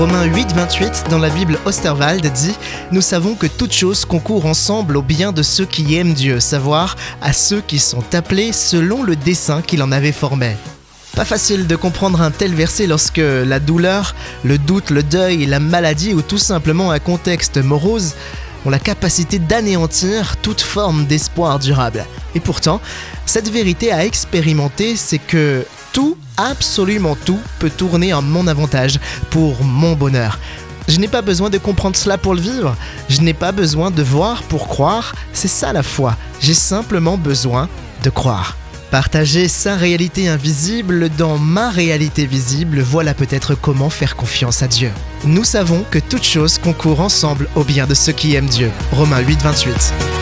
Romains 8, 28 dans la Bible Osterwald dit Nous savons que toutes choses concourent ensemble au bien de ceux qui aiment Dieu, savoir à ceux qui sont appelés selon le dessein qu'il en avait formé. Pas facile de comprendre un tel verset lorsque la douleur, le doute, le deuil, la maladie ou tout simplement un contexte morose ont la capacité d'anéantir toute forme d'espoir durable. Et pourtant, cette vérité à expérimenter, c'est que tout, absolument tout, peut tourner en mon avantage, pour mon bonheur. Je n'ai pas besoin de comprendre cela pour le vivre, je n'ai pas besoin de voir pour croire, c'est ça la foi, j'ai simplement besoin de croire. Partager sa réalité invisible dans ma réalité visible, voilà peut-être comment faire confiance à Dieu. Nous savons que toutes choses concourent ensemble au bien de ceux qui aiment Dieu. Romains 8, 28.